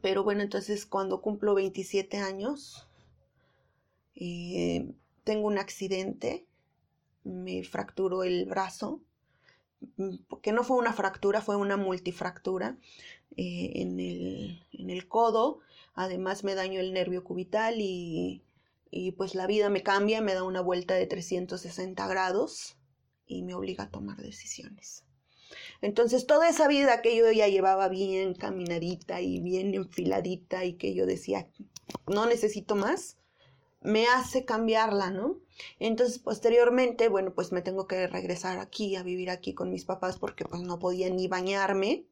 Pero bueno, entonces cuando cumplo 27 años, eh, tengo un accidente, me fracturó el brazo, mm, que no fue una fractura, fue una multifractura eh, en, el, en, el, codo. Además me daño el nervio cubital y, y pues la vida me cambia, me da una vuelta de 360 grados y me obliga a tomar decisiones. Entonces, toda esa vida que yo ya llevaba bien caminadita y bien enfiladita y que yo decía, no necesito más, me hace cambiarla, ¿no? Entonces, posteriormente, bueno, pues me tengo que regresar aquí, a vivir aquí con mis papás porque pues no podía ni bañarme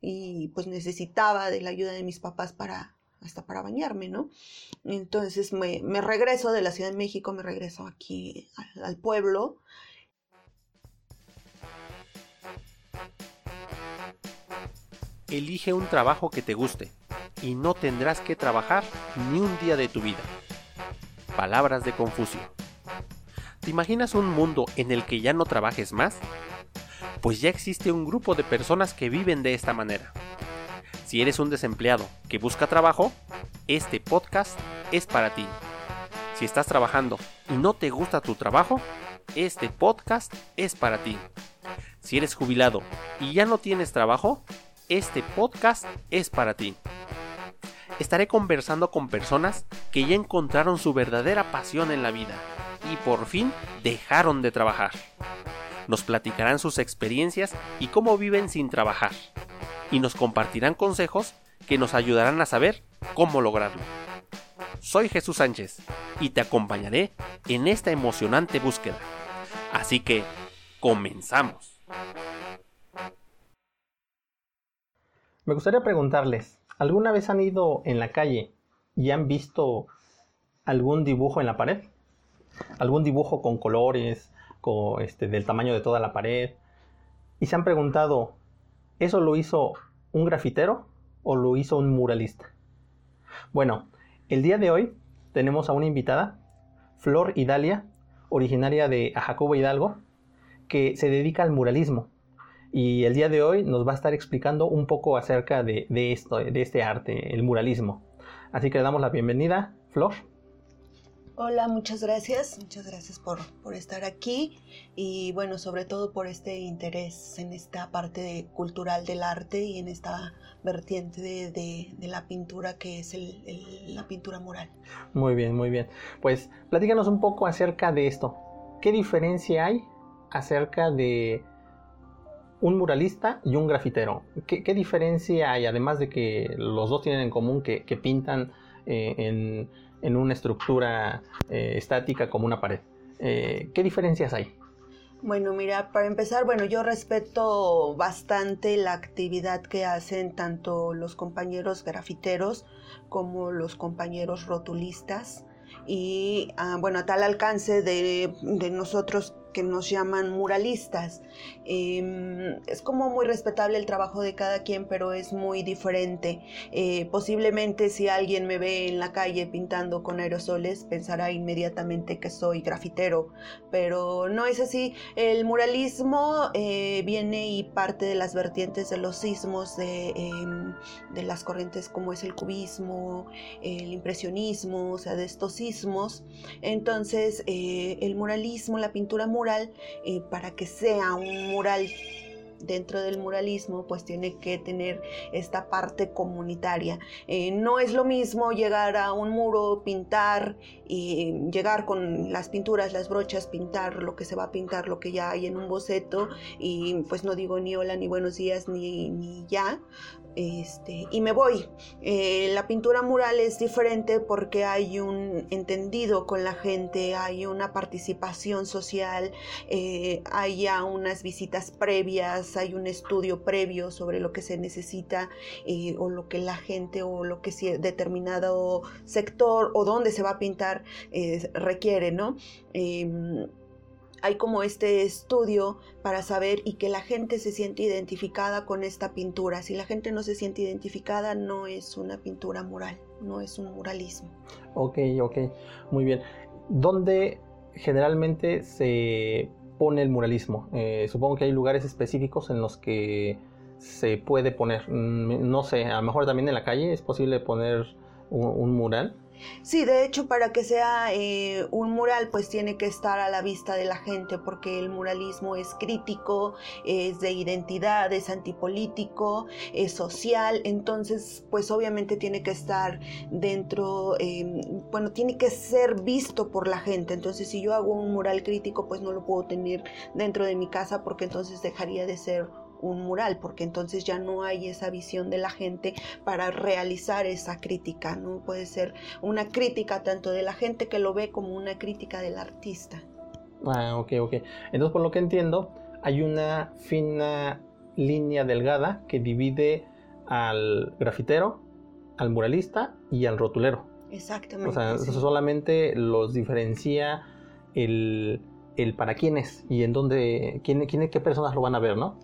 y pues necesitaba de la ayuda de mis papás para hasta para bañarme, ¿no? Entonces me, regreso de la Ciudad de México, me regreso aquí al pueblo Elige un trabajo que te guste y no tendrás que trabajar ni un día de tu vida. Palabras de Confucio. ¿Te imaginas un mundo en el que ya no trabajes más? Pues ya existe un grupo de personas que viven de esta manera. Si eres un desempleado que busca trabajo, este podcast es para ti. Si estás trabajando y no te gusta tu trabajo, este podcast es para ti. Si eres jubilado y ya no tienes trabajo, este podcast es para ti. Estaré conversando con personas que ya encontraron su verdadera pasión en la vida y por fin dejaron de trabajar. Nos platicarán sus experiencias y cómo viven sin trabajar. Y nos compartirán consejos que nos ayudarán a saber cómo lograrlo. Soy Jesús Sánchez y te acompañaré en esta emocionante búsqueda. Así que, comenzamos. Me gustaría preguntarles, ¿alguna vez han ido en la calle y han visto algún dibujo en la pared? ¿Algún dibujo con colores, este, del tamaño de toda la pared? Y se han preguntado, ¿eso lo hizo un grafitero o lo hizo un muralista? Bueno, el día de hoy tenemos a una invitada, Flor Hidalia, originaria de Jacobo Hidalgo, que se dedica al muralismo y el día de hoy nos va a estar explicando un poco acerca de, esto, de este arte, el muralismo. Así que le damos la bienvenida, Flor. Hola, muchas gracias, muchas gracias por, estar aquí y bueno, sobre todo por este interés en esta parte cultural del arte y en esta vertiente de, la pintura que es la pintura mural. Muy bien, muy bien. Pues platícanos un poco acerca de esto. ¿Qué diferencia hay acerca de un muralista y un grafitero. ¿Qué, diferencia hay, además de que los dos tienen en común que, pintan eh, en, una estructura eh, estática como una pared? Eh, ¿Qué diferencias hay? Bueno, mira, para empezar, bueno, yo respeto bastante la actividad que hacen tanto los compañeros grafiteros como los compañeros rotulistas y ah, bueno, a tal alcance de, de nosotros que nos llaman muralistas. Em, es como muy respetable el trabajo de cada quien, pero es muy diferente. Eh, posiblemente si alguien me ve en la calle pintando con aerosoles, pensará inmediatamente que soy grafitero, pero no es así. El muralismo eh, viene y parte de las vertientes de los sismos, de, em, de las corrientes como es el cubismo, el impresionismo, o sea, de estos sismos. Entonces, eh, el muralismo, la pintura mural, eh, para que sea un mural dentro del muralismo pues tiene que tener esta parte comunitaria. Eh, no es lo mismo llegar a un muro, pintar y llegar con las pinturas, las brochas, pintar lo que se va a pintar, lo que ya hay en un boceto y pues no digo ni hola, ni buenos días, ni, ni ya, este, y me voy. Eh, la pintura mural es diferente porque hay un entendido con la gente, hay una participación social, eh, hay ya unas visitas previas, hay un estudio previo sobre lo que se necesita eh, o lo que la gente o lo que determinado sector o dónde se va a pintar requiere, ¿no? Hay como este estudio para saber y que la gente se siente identificada con esta pintura. Si la gente no se siente identificada, no es una pintura mural, no es un muralismo. Ok, ok, muy bien. ¿Dónde generalmente se pone el muralismo? Eh, supongo que hay lugares específicos en los que se puede poner? Mm, no sé, a lo mejor también en la calle es posible poner un mural. Sí, de hecho, para que sea eh, un mural, pues tiene que estar a la vista de la gente, porque el muralismo es crítico, es de identidad, es antipolítico, es social, entonces, pues obviamente tiene que estar dentro, em, bueno, tiene que ser visto por la gente. Entonces, si yo hago un mural crítico, pues no lo puedo tener dentro de mi casa, porque entonces dejaría de ser un mural, porque entonces ya no hay esa visión de la gente para realizar esa crítica, ¿no? Puede ser una crítica tanto de la gente que lo ve como una crítica del artista. Ah, ok, ok. Entonces, por lo que entiendo, hay una fina línea delgada que divide al grafitero, al muralista y al rotulero. Exactamente. O sea, solamente los diferencia el, el para quiénes y en dónde, quién, quién, qué personas lo van a ver, ¿no?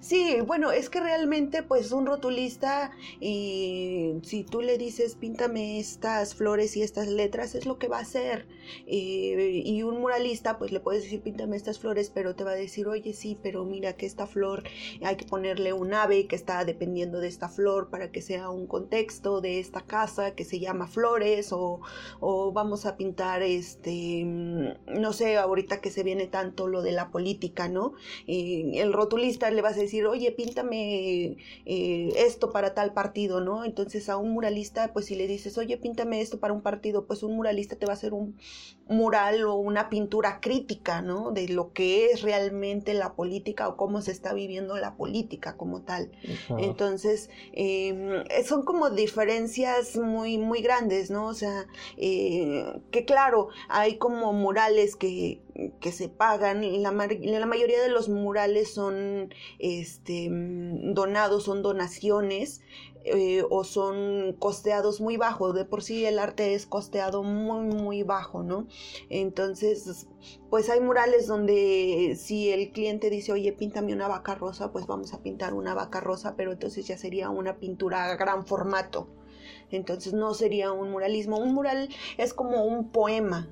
Sí, bueno, es que realmente pues un rotulista y si tú le dices píntame estas flores y estas letras es lo que va a hacer. y un muralista pues le puedes decir píntame estas flores pero te va a decir oye sí, pero mira que esta flor hay que ponerle un ave que está dependiendo de esta flor para que sea un contexto de esta casa que se llama flores o, o vamos a pintar este, no sé, ahorita que se viene tanto lo de la política, ¿no? el rotulista le va a decir decir, oye, píntame eh, esto para tal partido, ¿no? Entonces a un muralista, pues si le dices, oye, píntame esto para un partido, pues un muralista te va a hacer un mural o una pintura crítica, ¿no? De lo que es realmente la política o cómo se está viviendo la política como tal. Entonces, em, son como diferencias muy, muy grandes, ¿no? O sea, eh, que claro, hay como murales que que se pagan. La, la, mayoría de los murales son este, mm, donados, son donaciones eh, o son costeados muy bajo. De por sí el arte es costeado muy, muy bajo, ¿no? Entonces, pues hay murales donde si el cliente dice, oye, píntame una vaca rosa, pues vamos a pintar una vaca rosa, pero entonces ya sería una pintura a gran formato. Entonces no sería un muralismo. Un mural es como un poema,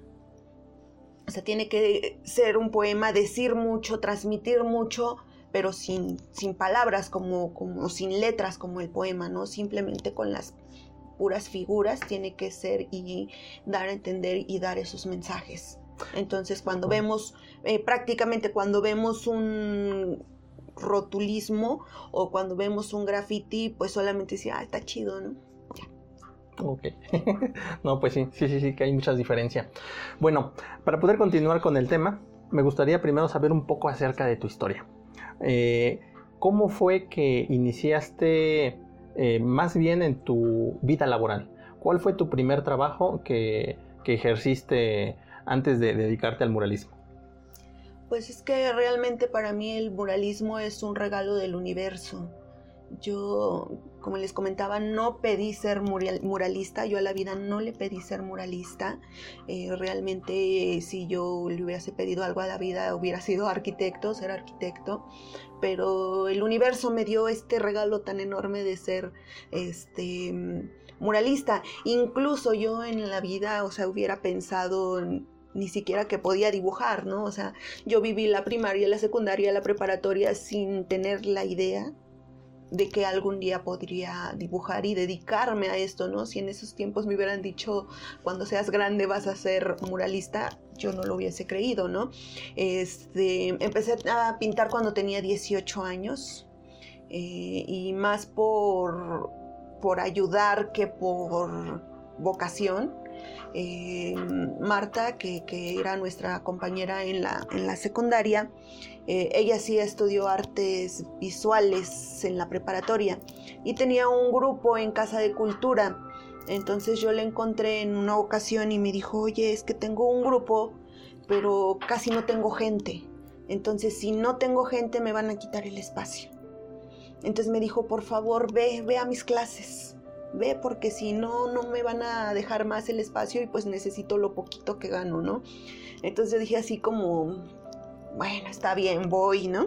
o sea, tiene que ser un poema, decir mucho, transmitir mucho, pero sin, sin palabras, como, como sin letras como el poema, ¿no? Simplemente con las puras figuras tiene que ser y dar a entender y dar esos mensajes. Entonces, cuando vemos, eh, prácticamente cuando vemos un rotulismo o cuando vemos un graffiti, pues solamente dice, ah, está chido, ¿no? Ok. no, pues sí, sí, sí, sí, que hay muchas diferencias. Bueno, para poder continuar con el tema, me gustaría primero saber un poco acerca de tu historia. Eh, ¿Cómo fue que iniciaste eh, más bien en tu vida laboral? ¿Cuál fue tu primer trabajo que, que ejerciste antes de dedicarte al muralismo? Pues es que realmente para mí el muralismo es un regalo del universo. Yo, como les comentaba, no pedí ser muralista, yo a la vida no le pedí ser muralista. Eh, realmente si yo le hubiese pedido algo a la vida hubiera sido arquitecto, ser arquitecto, pero el universo me dio este regalo tan enorme de ser este muralista. Incluso yo en la vida, o sea, hubiera pensado ni siquiera que podía dibujar, ¿no? O sea, yo viví la primaria, la secundaria, la preparatoria sin tener la idea de que algún día podría dibujar y dedicarme a esto, ¿no? Si en esos tiempos me hubieran dicho, cuando seas grande vas a ser muralista, yo no lo hubiese creído, ¿no? Este, empecé a pintar cuando tenía 18 años eh, y más por, por ayudar que por vocación. Eh, Marta, que, era nuestra compañera en la, en la secundaria, eh, ella sí estudió artes visuales en la preparatoria y tenía un grupo en Casa de Cultura. Entonces yo le encontré en una ocasión y me dijo, oye, es que tengo un grupo, pero casi no tengo gente. Entonces si no tengo gente me van a quitar el espacio. Entonces me dijo, por favor, ve, ve a mis clases. Ve porque si no, no me van a dejar más el espacio y pues necesito lo poquito que gano, ¿no? Entonces yo dije así como, bueno, está bien, voy, ¿no?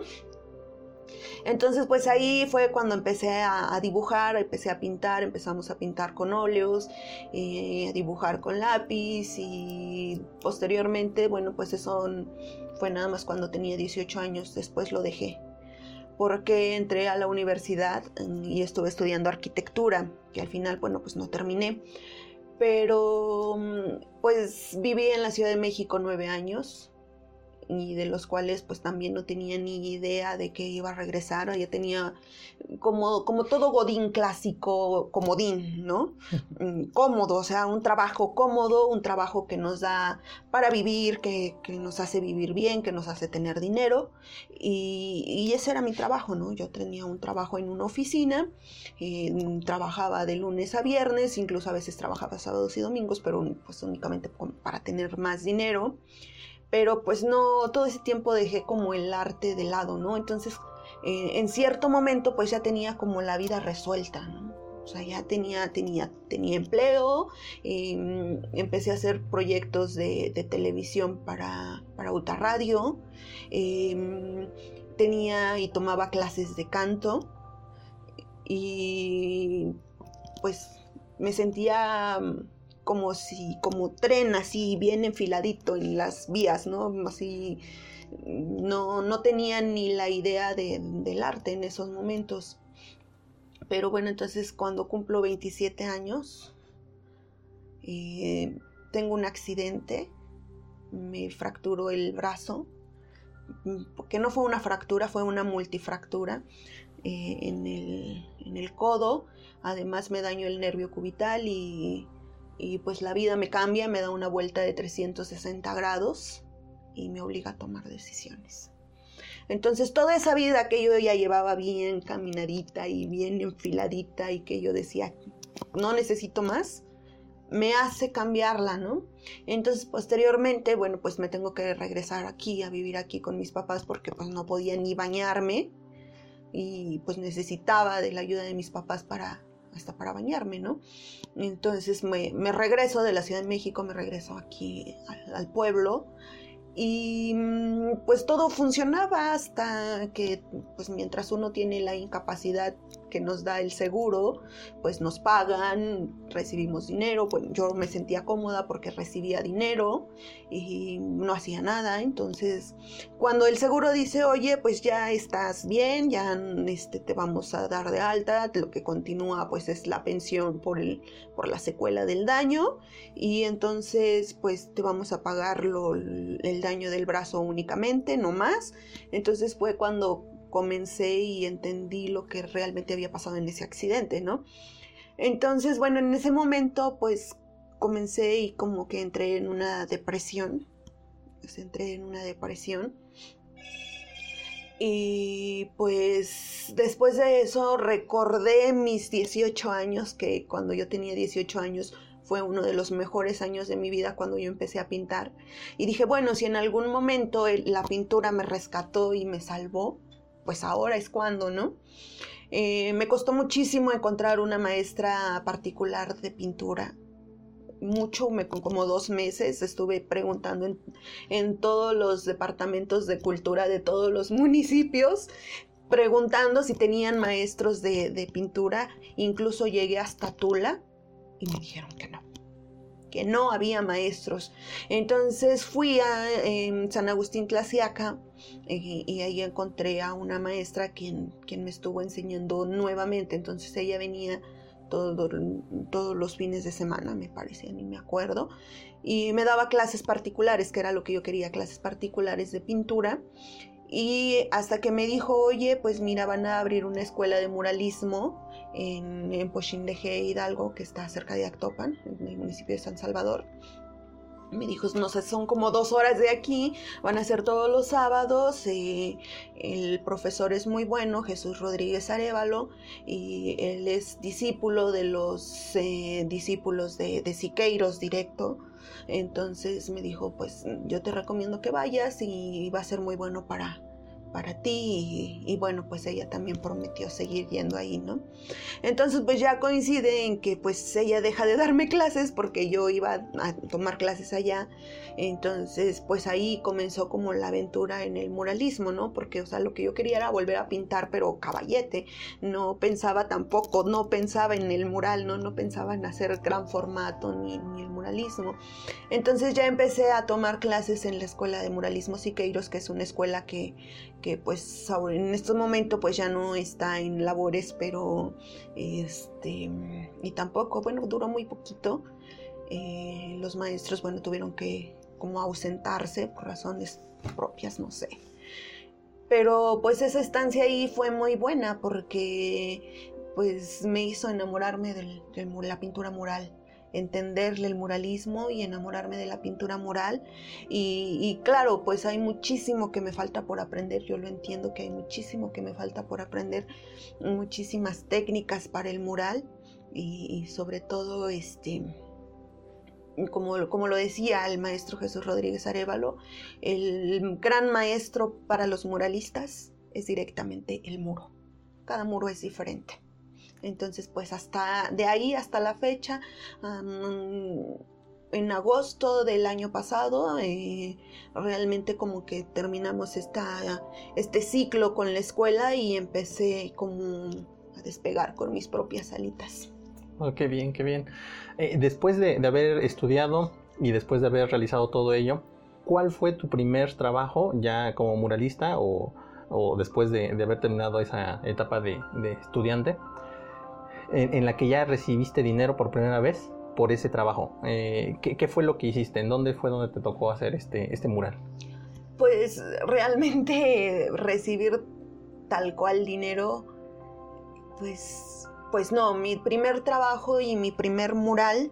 Entonces, pues ahí fue cuando empecé a, dibujar, empecé a pintar, empezamos a pintar con óleos, eh, a dibujar con lápiz y posteriormente, bueno, pues eso fue nada más cuando tenía 18 años, después lo dejé porque entré a la universidad y estuve estudiando arquitectura, que al final, bueno, pues no terminé. Pero pues viví en la Ciudad de México nueve años, y de los cuales pues también no tenía ni idea de que iba a regresar, ya tenía como, como todo godín clásico, comodín, ¿no? Mm, cómodo, o sea, un trabajo cómodo, un trabajo que nos da para vivir, que, nos hace vivir bien, que nos hace tener dinero, y, ese era mi trabajo, ¿no? Yo tenía un trabajo en una oficina, eh, trabajaba de lunes a viernes, incluso a veces trabajaba sábados y domingos, pero pues únicamente para tener más dinero pero pues no, todo ese tiempo dejé como el arte de lado, ¿no? Entonces, eh, en cierto momento pues ya tenía como la vida resuelta, ¿no? O sea, ya tenía, tenía, tenía empleo, em, empecé a hacer proyectos de, televisión para, para Radio, em, tenía y tomaba clases de canto y pues me sentía como si, como tren así bien enfiladito en las vías, ¿no? Así, no, no tenía ni la idea del arte en esos momentos. Pero bueno, entonces cuando cumplo 27 años, eh, tengo un accidente, me fracturó el brazo, porque no fue una fractura, fue una multifractura eh, en, el, en el codo, además me dañó el nervio cubital y y pues la vida me cambia, me da una vuelta de 360 grados y me obliga a tomar decisiones. Entonces toda esa vida que yo ya llevaba bien caminadita y bien enfiladita y que yo decía, no necesito más, me hace cambiarla, ¿no? Entonces posteriormente, bueno, pues me tengo que regresar aquí a vivir aquí con mis papás porque pues no podía ni bañarme y pues necesitaba de la ayuda de mis papás para hasta para bañarme, ¿no? Entonces me, regreso de la Ciudad de México, me regreso aquí al pueblo y mm, pues todo funcionaba hasta que pues mientras uno tiene la incapacidad que nos da el seguro pues nos pagan recibimos dinero pues yo me sentía cómoda porque recibía dinero y no hacía nada entonces cuando el seguro dice oye pues ya estás bien ya este, te vamos a dar de alta lo que continúa pues es la pensión por el por la secuela del daño y entonces pues te vamos a pagar lo, el daño del brazo únicamente, no más. Entonces fue cuando comencé y entendí lo que realmente había pasado en ese accidente, ¿no? Entonces, bueno, en ese momento pues comencé y como que entré en una depresión, pues entré en una depresión. Y pues después de eso recordé mis 18 años, que cuando yo tenía 18 años fue uno de los mejores años de mi vida cuando yo empecé a pintar. Y dije, bueno, si en algún momento la pintura me rescató y me salvó, pues ahora es cuando, ¿no? Eh, me costó muchísimo encontrar una maestra particular de pintura. Mucho, me, como dos meses, estuve preguntando en, todos los departamentos de cultura de todos los municipios, preguntando si tenían maestros de, de pintura. Incluso llegué hasta Tula y me dijeron que no que no había maestros. Entonces fui a San Agustín Clasiaca eh, y ahí encontré a una maestra quien, quien me estuvo enseñando nuevamente. Entonces ella venía todos los fines de semana, me parece, ni me acuerdo, y me daba clases particulares, que era lo que yo quería, clases particulares de pintura. Y hasta que me dijo, oye, pues mira, van a abrir una escuela de muralismo en, en Hidalgo, que está cerca de Actopan, en el municipio de San Salvador. Me dijo, no sé, son como dos horas de aquí, van a ser todos los sábados. Eh, el profesor es muy bueno, Jesús Rodríguez Arevalo, y él es discípulo de los eh, discípulos de, de Siqueiros directo. Entonces me dijo, pues yo te recomiendo que vayas y va a ser muy bueno para, para ti y, bueno pues ella también prometió seguir yendo ahí no entonces pues ya coincide en que pues ella deja de darme clases porque yo iba a tomar clases allá. Entonces pues ahí comenzó como la aventura en el muralismo no porque o sea lo que yo quería era volver a pintar pero caballete. No pensaba tampoco no pensaba en el mural no no pensaba en hacer gran formato ni, ni el muralismo. Entonces ya empecé a tomar clases en la escuela de muralismo Siqueiros que es una escuela que que pues en este momento pues ya no está en labores, pero este, y tampoco, bueno, duró muy poquito. Eh, los maestros, bueno, tuvieron que como ausentarse por razones propias, no sé. Pero pues esa estancia ahí fue muy buena porque pues me hizo enamorarme de la pintura mural entenderle el muralismo y enamorarme de la pintura mural. Y, claro, pues hay muchísimo que me falta por aprender, yo lo entiendo que hay muchísimo que me falta por aprender, muchísimas técnicas para el mural y, sobre todo este... Como, como, lo decía el maestro Jesús Rodríguez Arevalo, el gran maestro para los muralistas es directamente el muro. Cada muro es diferente. Entonces, pues hasta de ahí hasta la fecha, en agosto del año pasado, eh, realmente como que terminamos esta, este ciclo con la escuela y empecé como a despegar con mis propias alitas. Oh, qué bien, qué bien. Eh, después de, haber estudiado y después de haber realizado todo ello, ¿cuál fue tu primer trabajo ya como muralista o, después de, haber terminado esa etapa de estudiante? En, la que ya recibiste dinero por primera vez por ese trabajo. Eh, ¿qué, fue lo que hiciste? ¿En dónde fue donde te tocó hacer este, este mural? Pues realmente recibir tal cual dinero, pues, pues no, mi primer trabajo y mi primer mural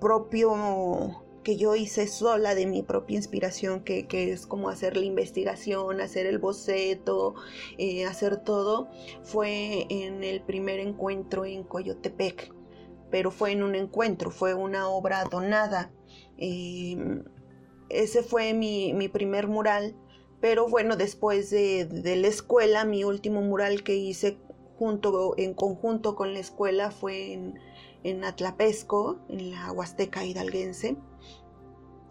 propio que yo hice sola de mi propia inspiración, que, es como hacer la investigación, hacer el boceto, eh, hacer todo, fue en el primer encuentro en Coyotepec, pero fue en un encuentro, fue una obra donada. Em, ese fue mi, primer mural, pero bueno, después de, la escuela, mi último mural que hice junto, en conjunto con la escuela fue en, en Atlapesco, en la Huasteca hidalguense.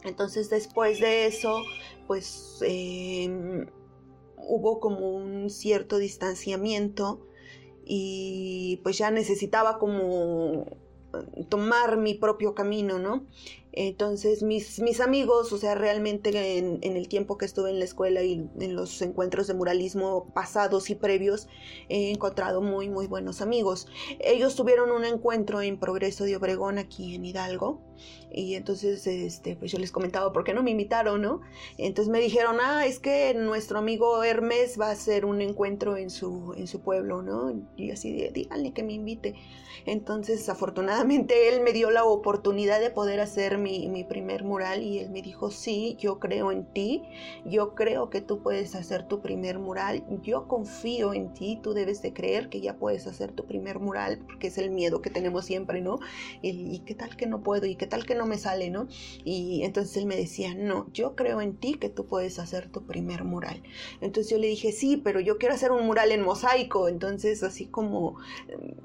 Entonces después de eso, pues em, hubo como un cierto distanciamiento y pues ya necesitaba como tomar mi propio camino, ¿no? Entonces mis, mis amigos, o sea, realmente en, el tiempo que estuve en la escuela y en los encuentros de muralismo pasados y previos, he encontrado muy, muy buenos amigos. Ellos tuvieron un encuentro en Progreso de Obregón aquí en Hidalgo y entonces, este, pues yo les comentaba, ¿por qué no me invitaron, no? Entonces me dijeron, ah, es que nuestro amigo Hermes va a hacer un encuentro en su, en su pueblo, ¿no? Y así, díganle que me invite. Entonces, afortunadamente, él me dio la oportunidad de poder hacer mi, primer mural y él me dijo, sí, yo creo en ti, yo creo que tú puedes hacer tu primer mural, yo confío en ti, tú debes de creer que ya puedes hacer tu primer mural, porque es el miedo que tenemos siempre, ¿no? Y, qué tal que no puedo, y qué tal que no me sale, ¿no? Y entonces él me decía, no, yo creo en ti que tú puedes hacer tu primer mural. Entonces yo le dije, sí, pero yo quiero hacer un mural en mosaico. Entonces así como,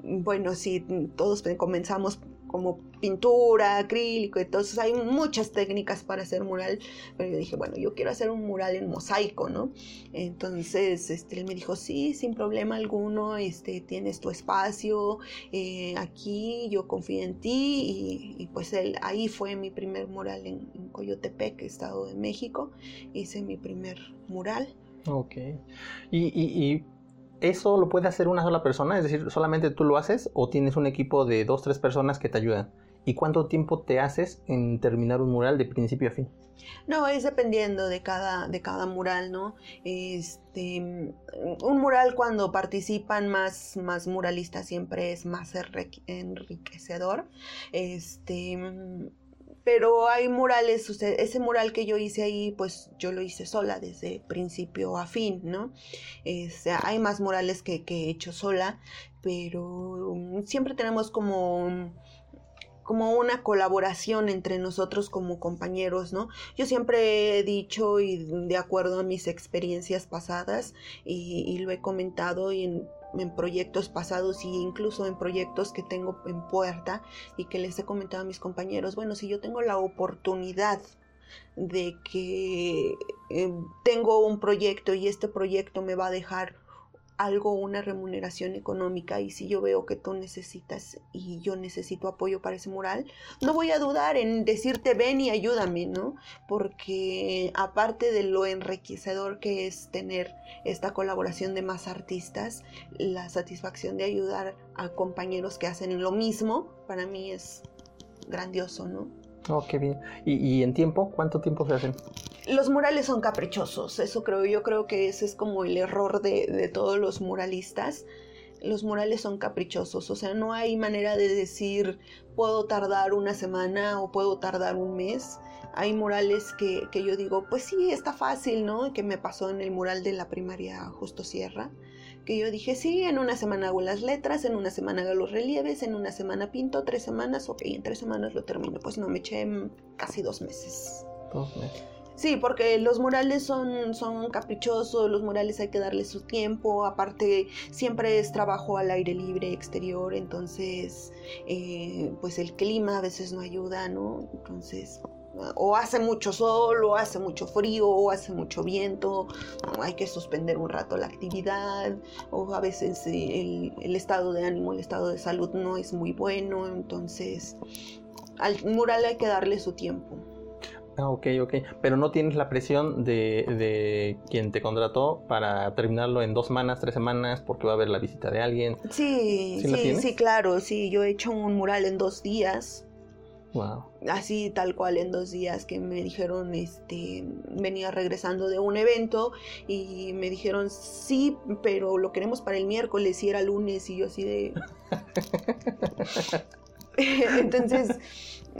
mm, bueno, sí, todos comenzamos como pintura, acrílico, entonces hay muchas técnicas para hacer mural, pero yo dije, bueno, yo quiero hacer un mural en mosaico, ¿no? Entonces, este, él me dijo, sí, sin problema alguno, este, tienes tu espacio eh, aquí, yo confío en ti, y, pues él, ahí fue mi primer mural en, Coyotepec, Estado de México, hice mi primer mural. Ok. y ¿Eso lo puede hacer una sola persona? Es decir, ¿solamente tú lo haces o tienes un equipo de dos, tres personas que te ayudan? ¿Y cuánto tiempo te haces en terminar un mural de principio a fin? No, es dependiendo de cada, de cada mural, ¿no? Este, un mural cuando participan más, más muralistas siempre es más enriquecedor. Este, pero hay murales, ese mural que yo hice ahí, pues yo lo hice sola desde principio a fin, ¿no? hay más murales que, que, he hecho sola, pero um, siempre tenemos como como una colaboración entre nosotros como compañeros, ¿no? Yo siempre he dicho y de acuerdo a mis experiencias pasadas y, y lo he comentado y en en proyectos pasados e incluso en proyectos que tengo en puerta y que les he comentado a mis compañeros, bueno, si yo tengo la oportunidad de que eh, tengo un proyecto y este proyecto me va a dejar algo, una remuneración económica y si yo veo que tú necesitas y yo necesito apoyo para ese mural, no voy a dudar en decirte ven y ayúdame, ¿no? Porque aparte de lo enriquecedor que es tener esta colaboración de más artistas, la satisfacción de ayudar a compañeros que hacen lo mismo, para mí es grandioso, ¿no? Oh, qué bien. ¿Y, en tiempo? ¿Cuánto tiempo se hacen? Los murales son caprichosos, eso creo, yo creo que ese es como el error de, de todos los muralistas. Los murales son caprichosos, o sea, no hay manera de decir puedo tardar una semana o puedo tardar un mes. Hay murales que, que yo digo, pues sí, está fácil, ¿no? Que me pasó en el mural de la primaria Justo Sierra que yo dije, sí, en una semana hago las letras, en una semana hago los relieves, en una semana pinto, tres semanas, ok, en tres semanas lo termino. Pues no, me eché casi dos meses. Dos meses. Sí, porque los murales son, son caprichosos, los murales hay que darle su tiempo, aparte siempre es trabajo al aire libre, exterior, entonces eh, pues el clima a veces no ayuda, ¿no? Entonces o hace mucho sol, o hace mucho frío, o hace mucho viento, hay que suspender un rato la actividad, o a veces el, estado de ánimo, el estado de salud no es muy bueno, entonces al mural hay que darle su tiempo. Ah, ok, ok. Pero no tienes la presión de, de, quien te contrató para terminarlo en dos semanas, tres semanas, porque va a haber la visita de alguien. Sí, sí, sí, sí, claro. Sí, yo he hecho un mural en dos días. Wow. Así tal cual en dos días que me dijeron, este, venía regresando de un evento y me dijeron, sí, pero lo queremos para el miércoles y era lunes y yo así de... entonces,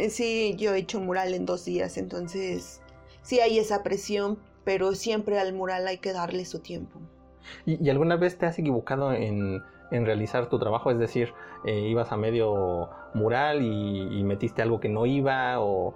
sí, yo he hecho mural en dos días, entonces sí hay esa presión, pero siempre al mural hay que darle su tiempo. y alguna vez te has equivocado en en realizar tu trabajo, es decir, eh, ibas a medio mural y, metiste algo que no iba o,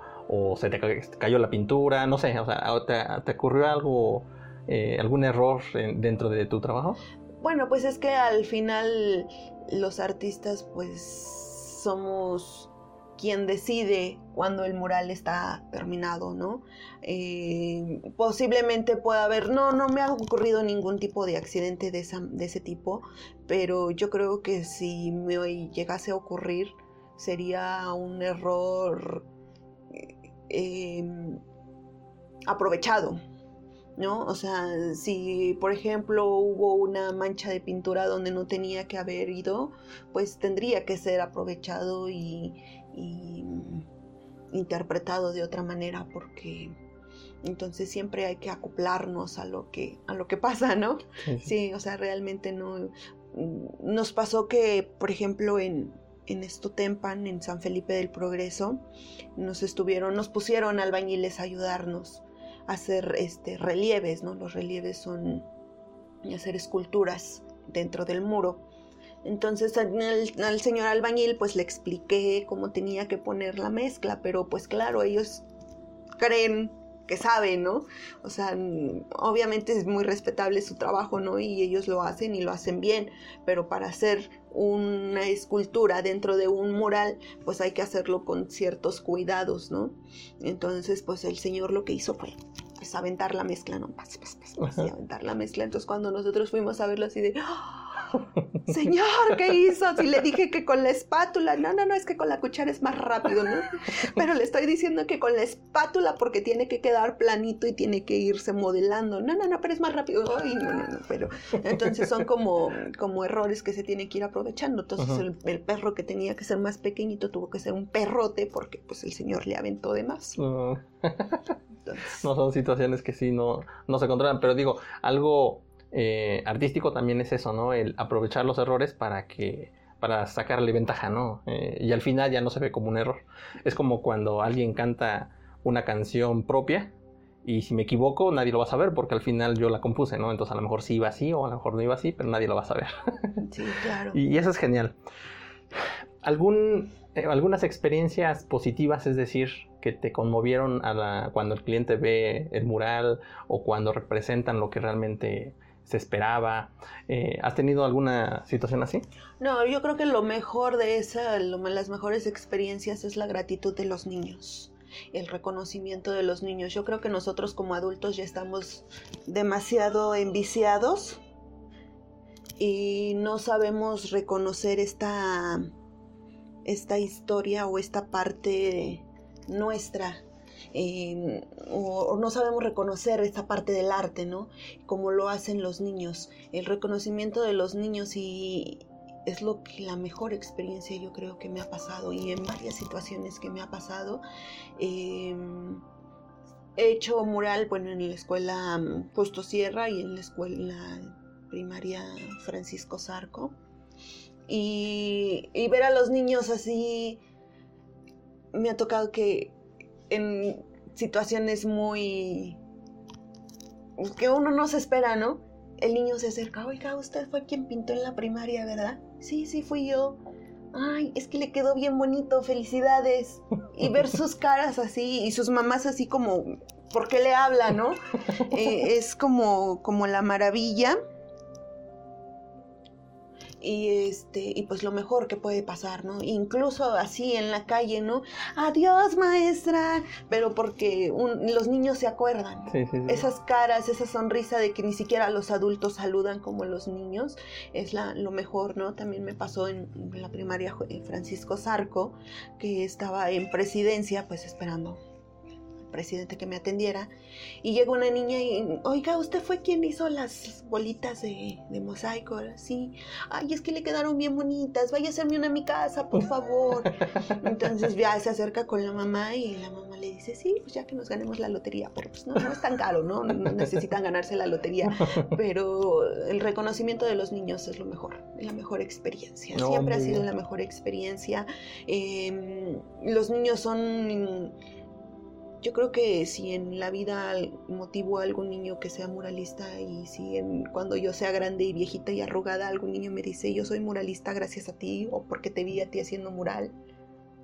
se te cayó la pintura, no sé, o sea, ¿te, ocurrió algo, eh, algún error dentro de tu trabajo? Bueno, pues es que al final los artistas pues somos quien decide cuando el mural está terminado, ¿no? Eh, posiblemente pueda haber, no, no me ha ocurrido ningún tipo de accidente de, ese tipo, pero yo creo que si me llegase a ocurrir sería un error em, aprovechado, ¿no? O sea, si por ejemplo hubo una mancha de pintura donde no tenía que haber ido, pues tendría que ser aprovechado y, y interpretado de otra manera porque entonces siempre hay que acoplarnos a lo que a lo que pasa, ¿no? Sí, o sea, realmente no nos pasó que, por ejemplo, en en Estotempan, en San Felipe del Progreso, nos estuvieron, nos pusieron albañiles a ayudarnos a hacer este relieves, ¿no? Los relieves son hacer esculturas dentro del muro. Entonces al, señor albañil pues le expliqué cómo tenía que poner la mezcla, pero pues claro, ellos creen que saben, ¿no? O sea, obviamente es muy respetable su trabajo, ¿no? Y ellos lo hacen y lo hacen bien, pero para hacer una escultura dentro de un mural, pues hay que hacerlo con ciertos cuidados, ¿no? Entonces, pues el señor lo que hizo fue pues aventar la mezcla, ¿no? Pas, pas, pas, y aventar la mezcla. Entonces cuando nosotros fuimos a verlo así de... ¡ah! Señor, ¿qué hizo? Si le dije que con la espátula, no, no, no, es que con la cuchara es más rápido, ¿no? Pero le estoy diciendo que con la espátula porque tiene que quedar planito y tiene que irse modelando. No, no, no, pero es más rápido. Ay, no, no, no, pero entonces son como, como errores que se tienen que ir aprovechando. Entonces el, perro que tenía que ser más pequeñito tuvo que ser un perrote porque pues el señor le aventó de más. No, no son situaciones que sí no, no se controlan, pero digo, algo eh, artístico también es eso, ¿no? El aprovechar los errores para que para sacarle ventaja, ¿no? Eh, y al final ya no se ve como un error. Es como cuando alguien canta una canción propia y si me equivoco nadie lo va a saber porque al final yo la compuse, ¿no? Entonces a lo mejor sí iba así o a lo mejor no iba así, pero nadie lo va a saber. Sí, claro. y, eso es genial. ¿Algún, eh, algunas experiencias positivas, es decir, que te conmovieron a la, cuando el cliente ve el mural o cuando representan lo que realmente se esperaba. Eh, ¿Has tenido alguna situación así? No, yo creo que lo mejor de esa, las mejores experiencias es la gratitud de los niños el reconocimiento de los niños. Yo creo que nosotros como adultos ya estamos demasiado enviciados y no sabemos reconocer esta, esta historia o esta parte nuestra. O, no sabemos reconocer esta parte del arte, ¿no? Como lo hacen los niños. El reconocimiento de los niños y es lo que la mejor experiencia yo creo que me ha pasado y en varias situaciones que me ha pasado. Em, he hecho mural, bueno, en la escuela mm, Justo Sierra y en la escuela primaria Francisco Zarco. Y, ver a los niños así, me ha tocado que en situaciones muy... que uno no se espera, ¿no? El niño se acerca, oiga, usted fue quien pintó en la primaria, ¿verdad? Sí, sí, fui yo. Ay, es que le quedó bien bonito, felicidades. Y ver sus caras así y sus mamás así como, ¿por qué le habla, no? Eh, es como, como la maravilla y este y pues lo mejor que puede pasar, ¿no? Incluso así en la calle, ¿no? Adiós, maestra, pero porque los niños se acuerdan. Esas caras, esa sonrisa de que ni siquiera los adultos saludan como los niños, es la, lo mejor, ¿no? También me pasó en, la primaria eh, Francisco Zarco, que estaba en presidencia, pues esperando presidente que me atendiera y llegó una niña y, oiga, ¿usted fue quien hizo las bolitas de, mosaico? Sí, ay, es que le quedaron bien bonitas, vaya a hacerme una a mi casa, por favor. Entonces ya se acerca con la mamá y la mamá le dice, sí, pues ya que nos ganemos la lotería, pero pues no, es tan caro, ¿no? No necesitan ganarse la lotería, pero el reconocimiento de los niños es lo mejor, la mejor experiencia, siempre ha sido la mejor experiencia. Em, los niños son yo creo que si en la vida motivo a algún niño que sea muralista y si en, cuando yo sea grande y viejita y arrugada algún niño me dice yo soy muralista gracias a ti o porque te vi a ti haciendo mural,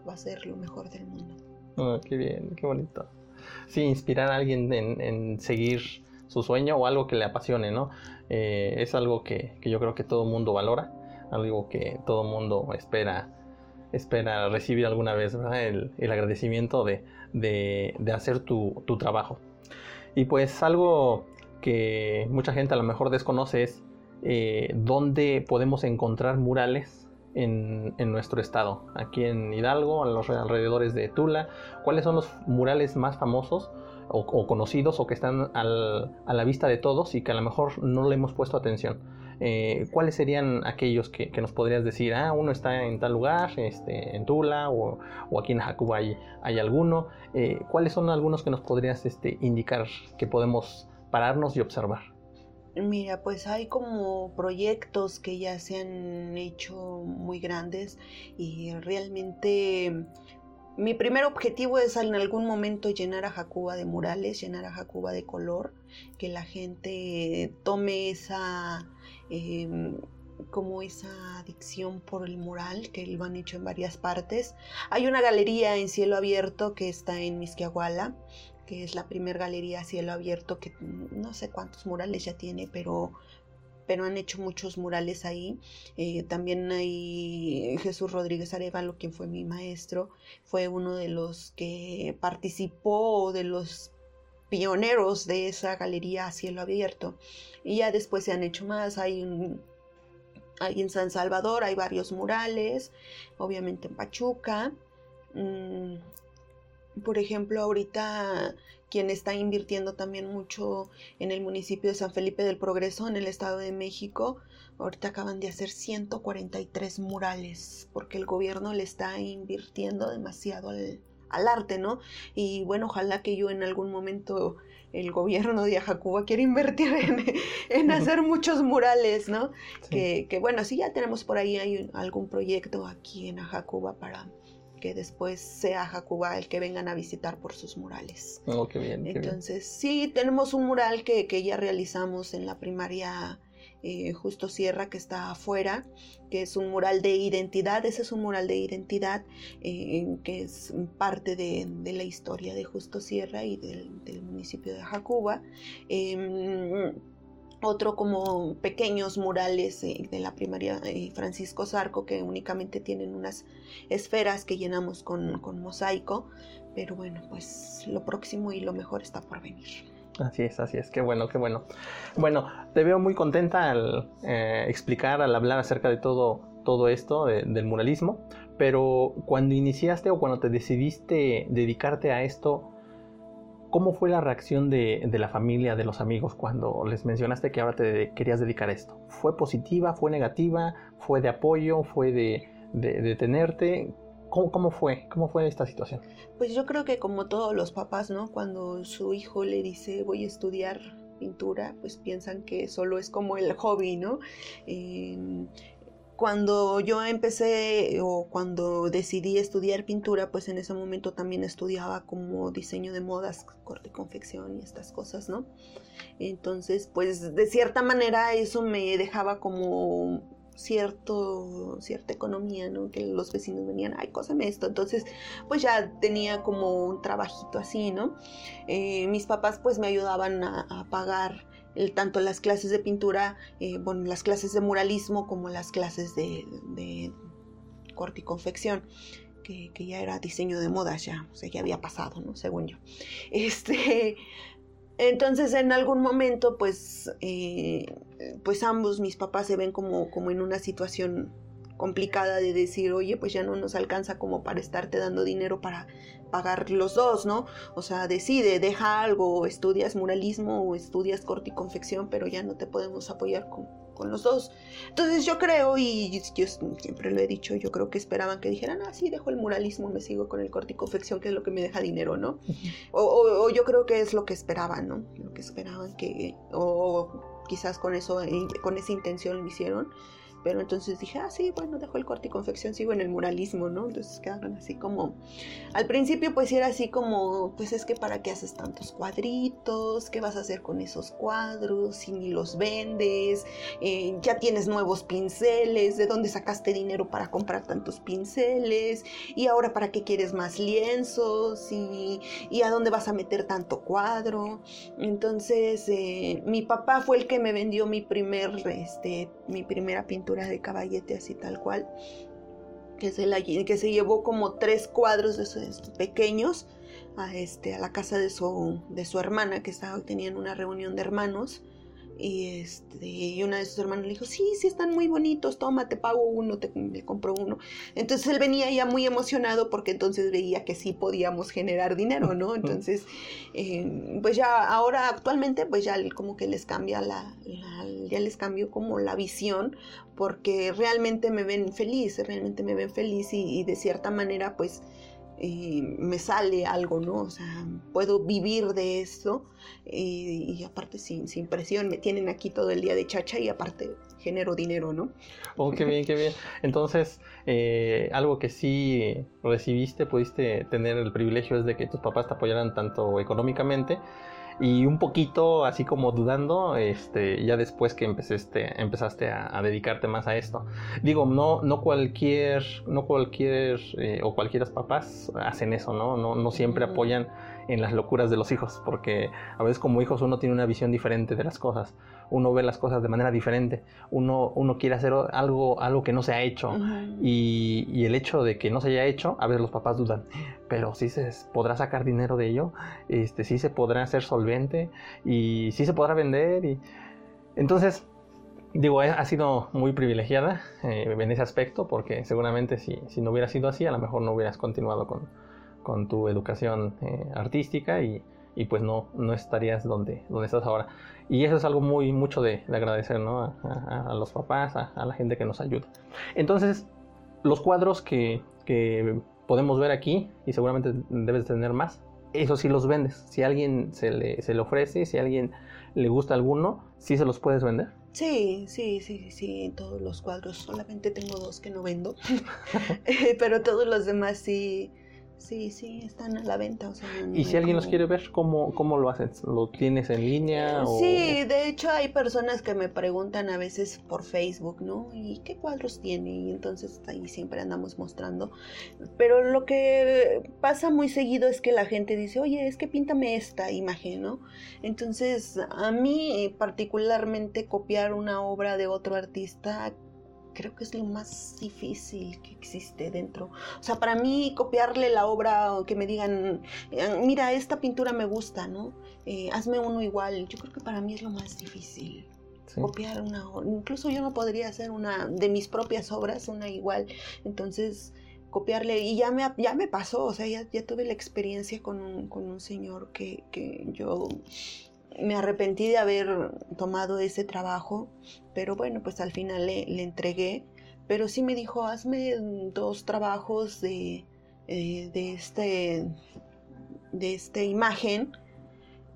va a ser lo mejor del mundo. Oh, qué bien, qué bonito. Sí, inspirar a alguien en, seguir su sueño o algo que le apasione, ¿no? Eh, es algo que, yo creo que todo mundo valora, algo que todo mundo espera espera recibir alguna vez el, agradecimiento de, hacer tu, trabajo. Y pues algo que mucha gente a lo mejor desconoce es eh, dónde podemos encontrar murales en, nuestro estado. Aquí en Hidalgo, a los alrededores de Tula, ¿cuáles son los murales más famosos o, conocidos o que están a la vista de todos y que a lo mejor no le hemos puesto atención? Eh, ¿cuáles serían aquellos que, nos podrías decir? Ah, uno está en tal lugar, este, en Tula o, aquí en Jacuba hay, alguno. Eh, ¿Cuáles son algunos que nos podrías este, indicar que podemos pararnos y observar? Mira, pues hay como proyectos que ya se han hecho muy grandes y realmente mi primer objetivo es en algún momento llenar a Jacuba de murales, llenar a Jacuba de color, que la gente tome esa em, como esa adicción por el mural, que lo han hecho en varias partes. Hay una galería en cielo abierto que está en Misquiahuala, que es la primera galería a cielo abierto que no sé cuántos murales ya tiene, pero pero han hecho muchos murales ahí. Eh, también hay Jesús Rodríguez Arevalo, quien fue mi maestro, fue uno de los que participó, de los pioneros de esa galería a cielo abierto. Y ya después se han hecho más, hay en San Salvador hay varios murales, obviamente en Pachuca. Mm, por ejemplo, ahorita quien está invirtiendo también mucho en el municipio de San Felipe del Progreso, en el Estado de México, ahorita acaban de hacer 143 murales, porque el gobierno le está invirtiendo demasiado al, arte, ¿no? Y bueno, ojalá que yo en algún momento el gobierno de Ajacuba quiera invertir en, hacer muchos murales, ¿no? Que, que, bueno, sí ya tenemos por ahí hay algún proyecto aquí en Ajacuba para que después sea Jacuba el que vengan a visitar por sus murales. Oh, qué bien. Entonces, sí, tenemos un mural que, ya realizamos en la primaria eh, Justo Sierra, que está afuera, que es un mural de identidad. Ese es un mural de identidad eh, que es parte de, la historia de Justo Sierra y del, municipio de Jacuba. Em, otro como pequeños murales eh, de la primaria Francisco Zarco que únicamente tienen unas esferas que llenamos con, mosaico, pero bueno, pues lo próximo y lo mejor está por venir. Así es, así es, qué bueno, qué bueno. Bueno, te veo muy contenta al eh, explicar, al hablar acerca de todo, todo esto del muralismo, pero cuando iniciaste o cuando te decidiste dedicarte a esto, ¿cómo fue la reacción de, la familia, de los amigos, cuando les mencionaste que ahora te querías dedicar a esto? ¿Fue positiva, fue negativa, fue de apoyo, fue de, de, tenerte? ¿Cómo, ¿Cómo, fue? ¿Cómo fue esta situación? Pues yo creo que como todos los papás, ¿no? Cuando su hijo le dice voy a estudiar pintura, pues piensan que solo es como el hobby, ¿no? cuando yo empecé o cuando decidí estudiar pintura, pues en ese momento también estudiaba como diseño de modas, corte y confección y estas cosas, ¿no? Entonces, pues de cierta manera eso me dejaba como cierto, cierta economía, ¿no? Que los vecinos venían, ay, cósame esto. Entonces, pues ya tenía como un trabajito así, ¿no? Eh, mis papás pues me ayudaban a pagar tanto las clases de pintura, eh, bueno, las clases de muralismo como las clases de, corte y confección. Que, ya era diseño de modas ya, o sea, ya había pasado, ¿no? Según yo. Este, entonces, en algún momento, pues, eh, pues ambos mis papás se ven como, como en una situación complicada de decir, oye, pues ya no nos alcanza como para estarte dando dinero para pagar los dos, ¿no? O sea, decide, deja algo, estudias muralismo o estudias corte y confección, pero ya no te podemos apoyar con, los dos. Entonces yo creo, y yo siempre lo he dicho, yo creo que esperaban que dijeran, ah, sí, dejo el muralismo, me sigo con el corte y confección, que es lo que me deja dinero, ¿no? o, o, yo creo que es lo que esperaban, ¿no? Lo que esperaban que, o quizás con eso, con esa intención lo hicieron pero entonces dije, ah, sí, bueno, dejo el corte y confección, sigo en el muralismo, ¿no? Entonces quedaron así como, al principio pues era así como, pues es que para qué haces tantos cuadritos, qué vas a hacer con esos cuadros, si ni los vendes, eh, ya tienes nuevos pinceles, de dónde sacaste dinero para comprar tantos pinceles, y ahora para qué quieres más lienzos, y, a dónde vas a meter tanto cuadro. Entonces eh, mi papá fue el que me vendió mi primer, este, mi primera pintura de caballete así tal cual, que se, la, que se llevó como tres cuadros de esos pequeños a, este, a la casa de su, de su hermana, que estaba, tenían una reunión de hermanos. Y, este, y una de sus hermanos le dijo, sí, sí, están muy bonitos, toma, te pago uno, te, le compro uno. Entonces él venía ya muy emocionado porque entonces veía que sí podíamos generar dinero, ¿no? Entonces, eh, pues ya ahora actualmente, pues ya como que les cambia la, ya les cambió como la visión porque realmente me ven feliz, realmente me ven feliz y, de cierta manera pues eh, me sale algo, ¿no? O sea, puedo vivir de esto eh, y aparte sin, sin, presión, me tienen aquí todo el día de chacha y aparte genero dinero, ¿no? Oh, qué bien, qué bien. Entonces, eh, algo que sí recibiste, pudiste tener el privilegio es de que tus papás te apoyaran tanto económicamente y un poquito así como dudando, este, ya después que empezaste, empezaste a, dedicarte más a esto. Digo, no, no cualquier, no cualquier eh, o cualquiera papás hacen eso, ¿no? No, no siempre apoyan en las locuras de los hijos, porque a veces como hijos uno tiene una visión diferente de las cosas, uno ve las cosas de manera diferente, uno, uno quiere hacer algo, algo que no se ha hecho y, y, el hecho de que no se haya hecho, a veces los papás dudan, pero sí se podrá sacar dinero de ello, este, sí se podrá ser solvente y sí se podrá vender y entonces digo, ha sido muy privilegiada eh, en ese aspecto, porque seguramente si, si, no hubiera sido así, a lo mejor no hubieras continuado con, con tu educación eh, artística y, y, pues no, no estarías donde, donde estás ahora. Y eso es algo muy mucho de, agradecer ¿no? a, los papás, a, la gente que nos ayuda. Entonces, los cuadros que, que, podemos ver aquí, y seguramente debes tener más, eso sí los vendes. Si a alguien se le, se le ofrece, si a alguien le gusta alguno, ¿sí se los puedes vender? Sí, sí, sí, sí, todos los cuadros. Solamente tengo dos que no vendo, pero todos los demás sí, Sí, sí, están a la venta. y si alguien los quiere ver, ¿cómo, ¿cómo lo haces? ¿Lo tienes en línea? Sí, de hecho hay personas que me preguntan a veces por Facebook, ¿no? ¿Y qué cuadros tiene? Y entonces ahí siempre andamos mostrando. Pero lo que pasa muy seguido es que la gente dice, oye, es que píntame esta imagen, ¿no? Entonces a mí particularmente copiar una obra de otro artista creo que es lo más difícil que existe dentro. O sea, para mí copiarle la obra o que me digan, eh, mira, esta pintura me gusta, ¿no? Eh, hazme uno igual. Yo creo que para mí es lo más difícil. Copiar una Incluso yo no podría hacer una de mis propias obras, una igual. Entonces, copiarle. Y ya me, ya me pasó, o sea, ya, ya tuve la experiencia con un, con un señor que, que yo me arrepentí de haber tomado ese trabajo, pero bueno, pues al final le, le entregué. Pero sí me dijo, hazme dos trabajos de, eh, de este de esta imagen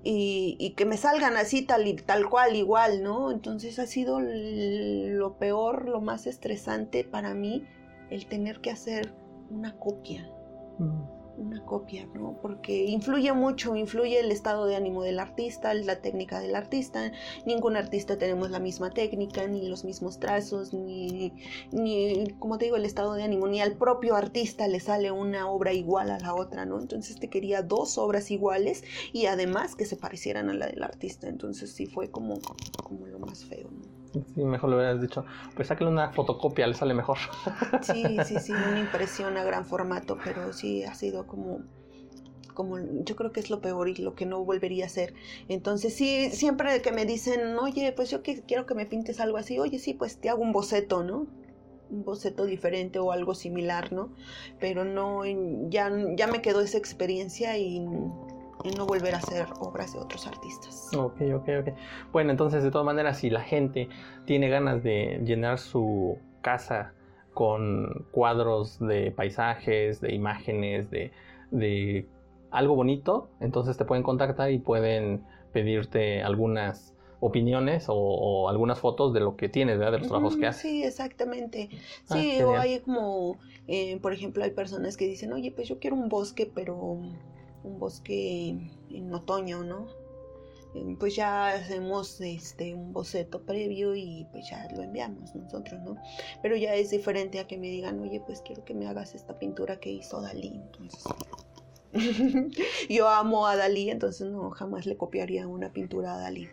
y, y, que me salgan así tal, tal cual igual, ¿no? Entonces ha sido lo peor, lo más estresante para mí el tener que hacer una copia. Mm una copia, ¿no? Porque influye mucho, influye el estado de ánimo del artista, la técnica del artista. Ningún artista tenemos la misma técnica, ni los mismos trazos, ni, ni, como te digo, el estado de ánimo, ni al propio artista le sale una obra igual a la otra, ¿no? Entonces te quería dos obras iguales y además que se parecieran a la del artista. Entonces sí fue como, como lo más feo, ¿no? Sí, mejor lo hubieras dicho. Pues sáquele una fotocopia, le sale mejor. Sí, sí, sí, una impresión a gran formato, pero sí ha sido como como yo creo que es lo peor y lo que no volvería a hacer. Entonces sí, siempre que me dicen, oye, pues yo quiero que me pintes algo así, oye, sí, pues te hago un boceto, ¿no? Un boceto diferente o algo similar, ¿no? Pero no, ya, ya me quedó esa experiencia y no volver a hacer obras de otros artistas. Ok, ok, ok. Bueno, entonces de todas maneras, si la gente tiene ganas de llenar su casa con cuadros de paisajes, de imágenes, de, de algo bonito, entonces te pueden contactar y pueden pedirte algunas opiniones o, algunas fotos de lo que tienes, ¿verdad? De los trabajos que haces. Sí, exactamente. Ah, sí, o hay como, eh, por ejemplo, hay personas que dicen, oye, pues yo quiero un bosque, pero un bosque en otoño, ¿no? Eh, pues ya hacemos este un boceto previo y pues ya lo enviamos nosotros, ¿no? Pero ya es diferente a que me digan, oye, pues quiero que me hagas esta pintura que hizo Dalí. Entonces, yo amo a Dalí, entonces no, jamás le copiaría una pintura a Dalí.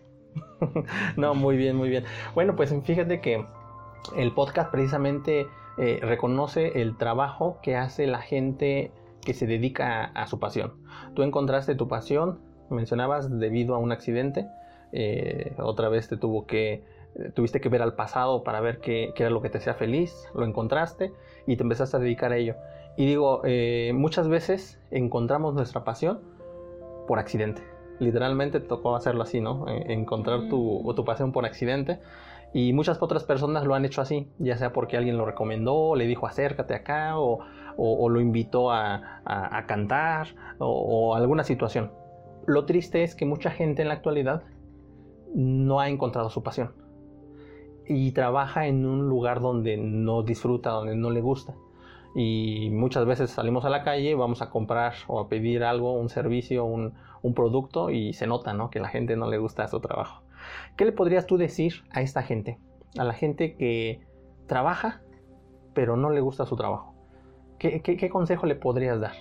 no, muy bien, muy bien. Bueno, pues fíjate que el podcast precisamente eh, reconoce el trabajo que hace la gente que se dedica a, su pasión. Tú encontraste tu pasión, mencionabas, debido a un accidente. Eh, otra vez te tuvo que, eh, tuviste que ver al pasado para ver qué, era lo que te hacía feliz, lo encontraste y te empezaste a dedicar a ello. Y digo, eh, muchas veces encontramos nuestra pasión por accidente. Literalmente te tocó hacerlo así, ¿no? encontrar tu, tu pasión por accidente. Y muchas otras personas lo han hecho así, ya sea porque alguien lo recomendó, le dijo acércate acá, o, o, lo invitó a, cantar, o, alguna situación. Lo triste es que mucha gente en la actualidad no ha encontrado su pasión y trabaja en un lugar donde no disfruta, donde no le gusta. Y muchas veces salimos a la calle, vamos a comprar o a pedir algo, un servicio, un, un producto y se nota ¿no? que la gente no le gusta su trabajo. ¿Qué le podrías tú decir a esta gente? A la gente que trabaja pero no le gusta su trabajo. ¿Qué, consejo le podrías dar?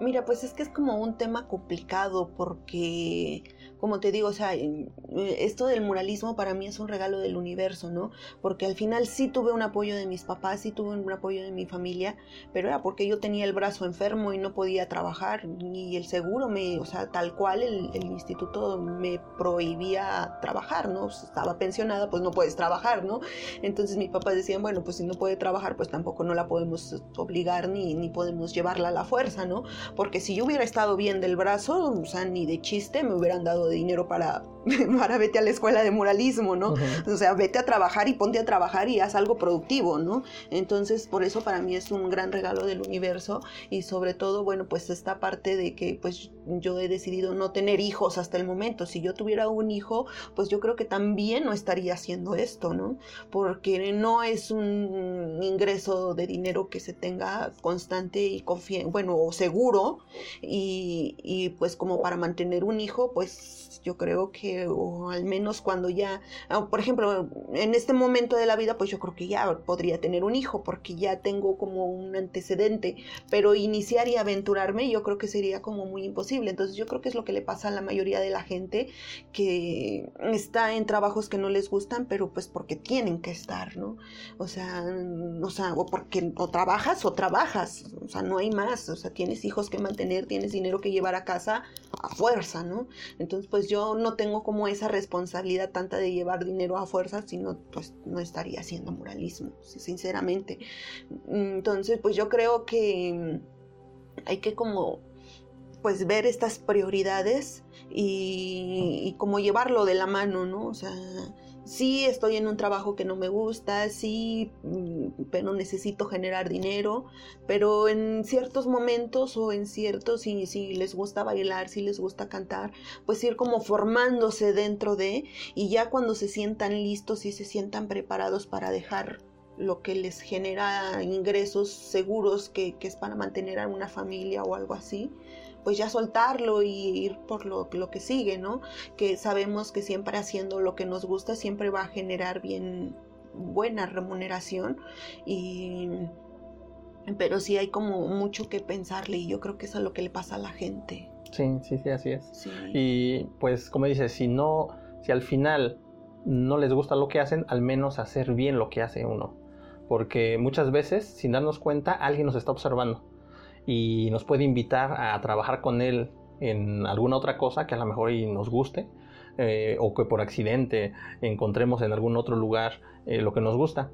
Mira, pues es que es como un tema complicado porque como te digo, o sea, esto del muralismo para mí es un regalo del universo, ¿no? Porque al final sí tuve un apoyo de mis papás, sí tuve un apoyo de mi familia, pero era porque yo tenía el brazo enfermo y no podía trabajar, y el seguro me, o sea, tal cual el, instituto me prohibía trabajar, ¿no? Estaba pensionada, pues no puedes trabajar, ¿no? Entonces mis papás decían, bueno, pues si no puede trabajar, pues tampoco no la podemos obligar ni, ni podemos llevarla a la fuerza, ¿no? Porque si yo hubiera estado bien del brazo, o sea, ni de chiste me hubieran dado dinero para, para vete a la escuela de muralismo, ¿no? O sea, vete a trabajar y ponte a trabajar y haz algo productivo, ¿no? Entonces, por eso para mí es un gran regalo del universo y sobre todo, bueno, pues esta parte de que pues yo he decidido no tener hijos hasta el momento. Si yo tuviera un hijo, pues yo creo que también no estaría haciendo esto, ¿no? Porque no es un ingreso de dinero que se tenga constante y confiante, bueno, o seguro y, y pues como para mantener un hijo, pues yo creo que, o al menos cuando ya, ah, por ejemplo, en este momento de la vida, pues yo creo que ya podría tener un hijo, porque ya tengo como un antecedente, pero iniciar y aventurarme, yo creo que sería como muy imposible. Entonces yo creo que es lo que le pasa a la mayoría de la gente que está en trabajos que no les gustan, pero pues porque tienen que estar, ¿no? O sea, o sea, o porque o trabajas o trabajas, o sea, no hay más, o sea, tienes hijos que mantener, tienes dinero que llevar a casa a fuerza, ¿no? Entonces, pues yo no tengo como esa responsabilidad tanta de llevar dinero a fuerza, sino pues no estaría haciendo moralismo, sinceramente. Entonces, pues yo creo que hay que como pues ver estas prioridades y, y como llevarlo de la mano, ¿no? O sea, sí estoy en un trabajo que no me gusta, sí, mm, pero necesito generar dinero, pero en ciertos momentos o en ciertos, si, les gusta bailar, si les gusta cantar, pues ir como formándose dentro de, y ya cuando se sientan listos y se sientan preparados para dejar lo que les genera ingresos seguros que, es para mantener a una familia o algo así, pues ya soltarlo y ir por lo, lo, que sigue, ¿no? Que sabemos que siempre haciendo lo que nos gusta siempre va a generar bien buena remuneración y pero sí hay como mucho que pensarle y yo creo que eso es lo que le pasa a la gente. Sí, sí, sí, así es. Y pues como dices, si no, si al final no les gusta lo que hacen, al menos hacer bien lo que hace uno porque muchas veces, sin darnos cuenta, alguien nos está observando y nos puede invitar a trabajar con él en alguna otra cosa que a lo mejor nos guste eh, o que por accidente encontremos en algún otro lugar eh, lo que nos gusta.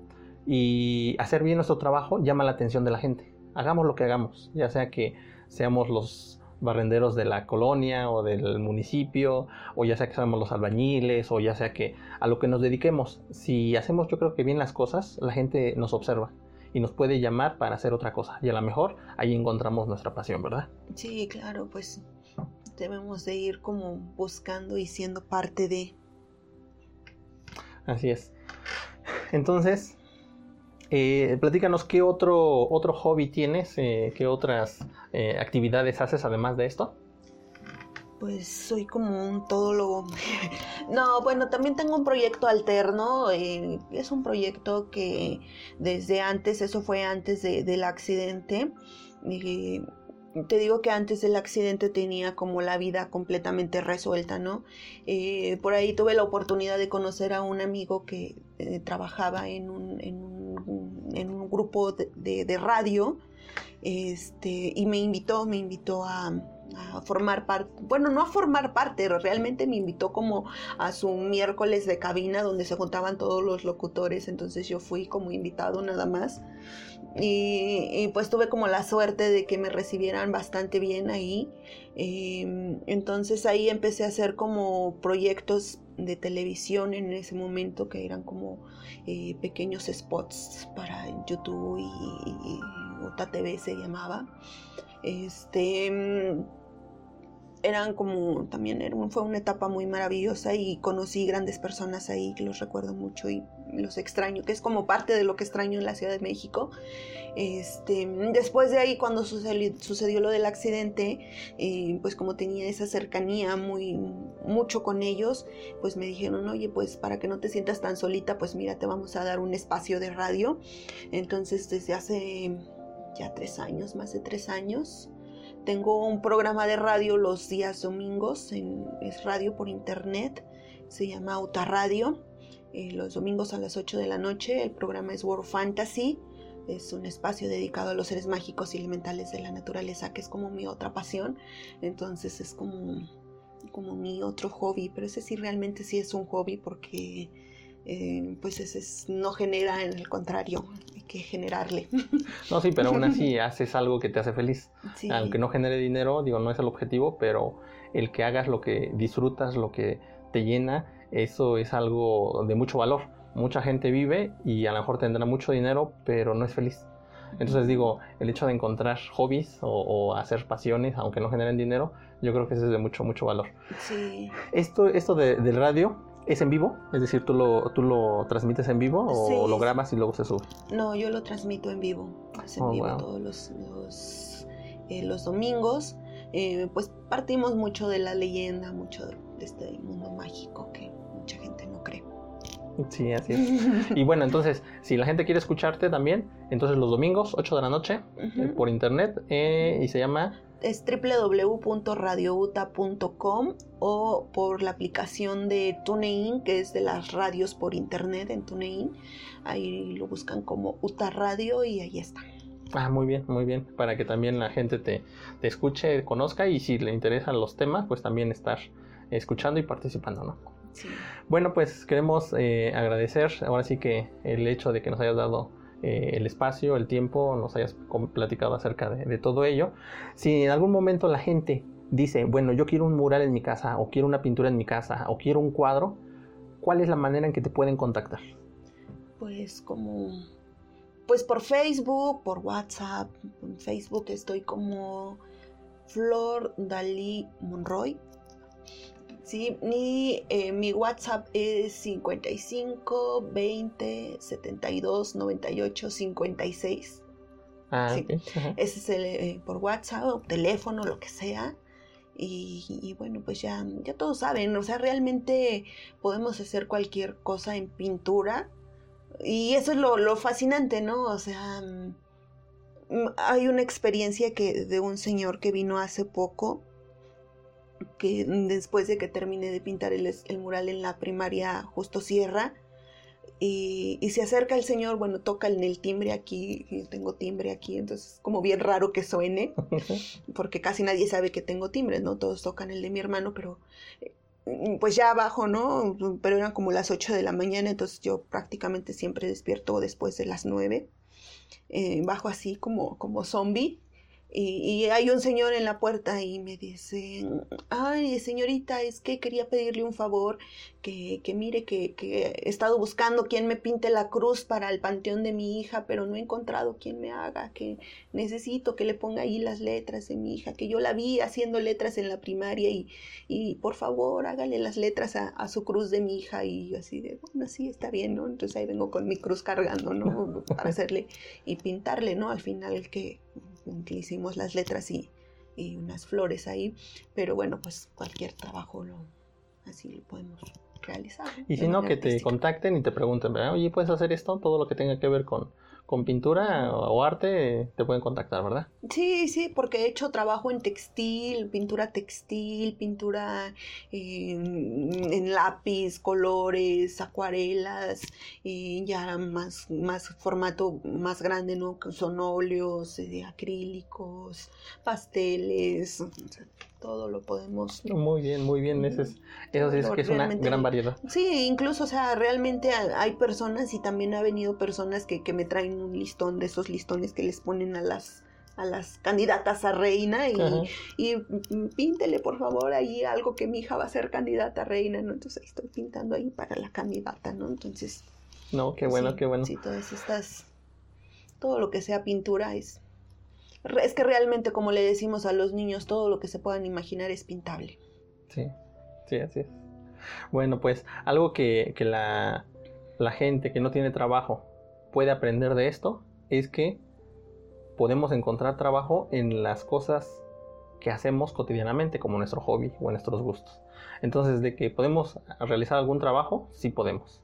Y hacer bien nuestro trabajo llama la atención de la gente. Hagamos lo que hagamos, ya sea que seamos los barrenderos de la colonia o del municipio, o ya sea que seamos los albañiles, o ya sea que a lo que nos dediquemos. Si hacemos yo creo que bien las cosas, la gente nos observa y nos puede llamar para hacer otra cosa. Y a lo mejor ahí encontramos nuestra pasión, ¿verdad? Sí, claro, pues debemos de ir como buscando y siendo parte de... Así es. Entonces, eh, platícanos qué otro, otro hobby tienes, eh, qué otras eh, actividades haces además de esto. Pues soy como un todólogo. no, bueno, también tengo un proyecto alterno. es un proyecto que desde antes, eso fue antes del accidente te digo que antes del accidente tenía como la vida completamente resuelta, ¿no? Eh, por ahí tuve la oportunidad de conocer a un amigo que eh, trabajaba en un, en un, en un grupo de, de, radio este, y me invitó, me invitó a, a formar parte, bueno, no a formar parte, realmente me invitó como a su miércoles de cabina donde se juntaban todos los locutores, entonces yo fui como invitado nada más. Y, pues tuve como la suerte de que me recibieran bastante bien ahí. Em, entonces ahí empecé a hacer como proyectos de televisión en ese momento que eran como eh, pequeños spots para YouTube y, y, TV se llamaba. Este eran como también fue una etapa muy maravillosa y conocí grandes personas ahí que los recuerdo mucho y los extraño, que es como parte de lo que extraño en la Ciudad de México. Este, después de ahí, cuando sucedió, lo del accidente, eh, pues como tenía esa cercanía muy mucho con ellos, pues me dijeron, oye, pues para que no te sientas tan solita, pues mira, te vamos a dar un espacio de radio. Entonces, desde hace ya tres años, más de tres años, tengo un programa de radio los días domingos, es radio por internet, se llama Auta Radio, eh, los domingos a las 8 de la noche. El programa es World Fantasy, es un espacio dedicado a los seres mágicos y elementales de la naturaleza, que es como mi otra pasión. Entonces es como, como mi otro hobby, pero ese sí realmente sí es un hobby porque eh, pues ese no genera, en el contrario, que generarle. No, sí, pero aún así haces algo que te hace feliz. Aunque no genere dinero, digo, no es el objetivo, pero el que hagas lo que disfrutas, lo que te llena, eso es algo de mucho valor. Mucha gente vive y a lo mejor tendrá mucho dinero, pero no es feliz. Entonces digo, el hecho de encontrar hobbies o, hacer pasiones, aunque no generen dinero, yo creo que eso es de mucho, mucho valor. Sí. Esto, esto de, del radio, ¿Es en vivo? Es decir, ¿tú lo, tú lo transmites en vivo o lo grabas y luego se sube? No, yo lo transmito en vivo. Es en oh, vivo todos los, los, eh, los domingos. Eh, pues partimos mucho de la leyenda, mucho de este mundo mágico que mucha gente no cree. Sí, así es. y bueno, entonces, si la gente quiere escucharte también, entonces los domingos, 8 de la noche, eh, por internet, y se llama es www.radiouta.com o por la aplicación de TuneIn, que es de las radios por internet en TuneIn. Ahí lo buscan como UTA Radio y ahí está. Ah, muy bien, muy bien. Para que también la gente te, te escuche, conozca y si le interesan los temas, pues también estar escuchando y participando, ¿no? Sí. Bueno, pues queremos eh, agradecer ahora sí que el hecho de que nos hayas dado eh, el espacio, el tiempo, nos hayas platicado acerca de, todo ello. Si en algún momento la gente dice, bueno, yo quiero un mural en mi casa, o quiero una pintura en mi casa, o quiero un cuadro, ¿cuál es la manera en que te pueden contactar? Pues como, pues por Facebook, por WhatsApp. En Facebook estoy como Flor Dalí Monroy. Sí, mi, eh, mi WhatsApp es 55 20 72 98 56. Ah, sí. Ese es el eh, por WhatsApp o teléfono, lo que sea. Y, bueno, pues ya, ya todos saben, o sea, realmente podemos hacer cualquier cosa en pintura. Y eso es lo, lo fascinante, ¿no? O sea, mm, hay una experiencia que de un señor que vino hace poco que después de que termine de pintar el, mural en la primaria justo cierra y, se acerca el señor, bueno, toca en el timbre aquí, yo tengo timbre aquí, entonces es como bien raro que suene, porque casi nadie sabe que tengo timbre, ¿no? Todos tocan el de mi hermano, pero eh, pues ya abajo, ¿no? Pero eran como las 8 de la mañana, entonces yo prácticamente siempre despierto después de las 9, eh, bajo así como, como zombie y, hay un señor en la puerta y me dice, ay señorita, es que quería pedirle un favor, que, que mire que, que, he estado buscando quien me pinte la cruz para el panteón de mi hija, pero no he encontrado quien me haga, que necesito que le ponga ahí las letras de mi hija, que yo la vi haciendo letras en la primaria y, y por favor hágale las letras a, a, su cruz de mi hija y así de, bueno, sí, está bien, ¿no? Entonces ahí vengo con mi cruz cargando, ¿no? Para hacerle y pintarle, ¿no? Al final que que hicimos las letras y, y, unas flores ahí, pero bueno, pues cualquier trabajo lo, así lo podemos realizar. Y si no, que te contacten y te pregunten, oye, ¿puedes hacer esto? Todo lo que tenga que ver con, con pintura o arte te pueden contactar, ¿verdad? Sí, sí, porque he hecho trabajo en textil, pintura textil, pintura en, lápiz, colores, acuarelas, y ya más, más formato más grande, ¿no? Son óleos, eh, acrílicos, pasteles, todo lo podemos. Muy bien, muy bien. Eso, es, eso sí es que es una gran variedad. Sí, incluso, o sea, realmente hay personas y también ha venido personas que, que me traen un listón de esos listones que les ponen a las a las candidatas a reina y, y, píntele por favor ahí algo que mi hija va a ser candidata a reina, ¿no? Entonces ahí estoy pintando ahí para la candidata, ¿no? Entonces... No, qué bueno, qué bueno. Sí, todas estas, todo lo que sea pintura es es que realmente, como le decimos a los niños, todo lo que se puedan imaginar es pintable. Sí, sí, así es. Bueno, pues algo que, la, la gente que no tiene trabajo puede aprender de esto es que podemos encontrar trabajo en las cosas que hacemos cotidianamente, como nuestro hobby o nuestros gustos. Entonces, de que podemos realizar algún trabajo, sí podemos.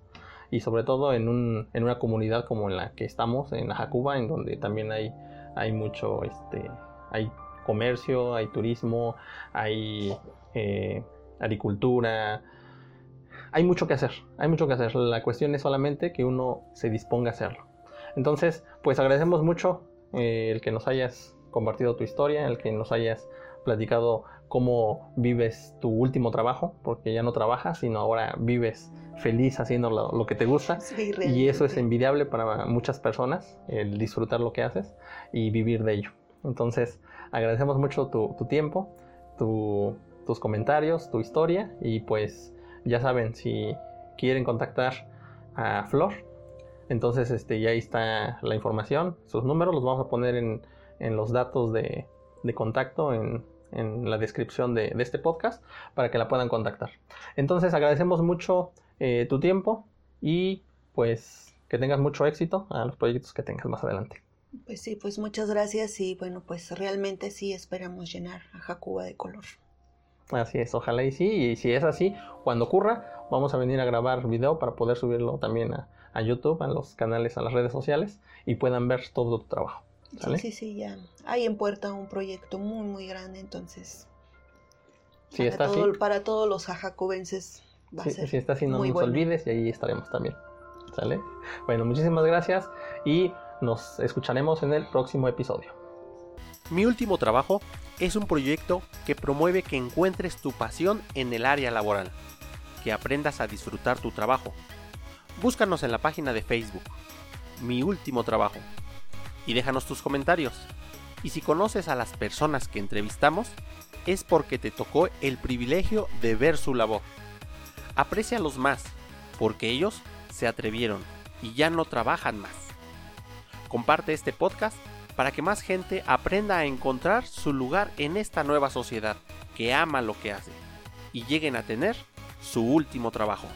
Y sobre todo en, un, en una comunidad como en la que estamos, en Jacuba, en donde también hay hay mucho, este, hay comercio, hay turismo, hay eh, agricultura, hay mucho que hacer, hay mucho que hacer. La cuestión es solamente que uno se disponga a hacerlo. Entonces, pues agradecemos mucho eh, el que nos hayas compartido tu historia, el que nos hayas platicado cómo vives tu último trabajo, porque ya no trabajas, sino ahora vives feliz haciendo lo, que te gusta. y eso es envidiable para muchas personas, el disfrutar lo que haces y vivir de ello. Entonces, agradecemos mucho tu, tiempo, tus comentarios, tu historia y pues ya saben, si quieren contactar a Flor, entonces este, ya ahí está la información, sus números los vamos a poner en, los datos de, contacto en, la descripción de, de, este podcast para que la puedan contactar. Entonces agradecemos mucho eh, tu tiempo y pues que tengas mucho éxito a los proyectos que tengas más adelante. Pues sí, pues muchas gracias y bueno, pues realmente sí esperamos llenar a Jacuba de color. Así es, ojalá y sí, y si es así, cuando ocurra, vamos a venir a grabar video para poder subirlo también a, a YouTube, a los canales, a las redes sociales y puedan ver todo tu trabajo. ¿Sale? Sí, sí, sí, ya. Hay en puerta un proyecto muy, muy grande, entonces. Si para, está así, para todos los jacobenses va a ser. si está así, no nos bueno. olvides y ahí estaremos también. ¿Sale? Bueno, muchísimas gracias y nos escucharemos en el próximo episodio. Mi último trabajo es un proyecto que promueve que encuentres tu pasión en el área laboral, que aprendas a disfrutar tu trabajo. Búscanos en la página de Facebook, Mi Último Trabajo, y déjanos tus comentarios. Y si conoces a las personas que entrevistamos, es porque te tocó el privilegio de ver su labor. Aprécialos más, porque ellos se atrevieron y ya no trabajan más. Comparte este podcast para que más gente aprenda a encontrar su lugar en esta nueva sociedad que ama lo que hace y lleguen a tener su último trabajo.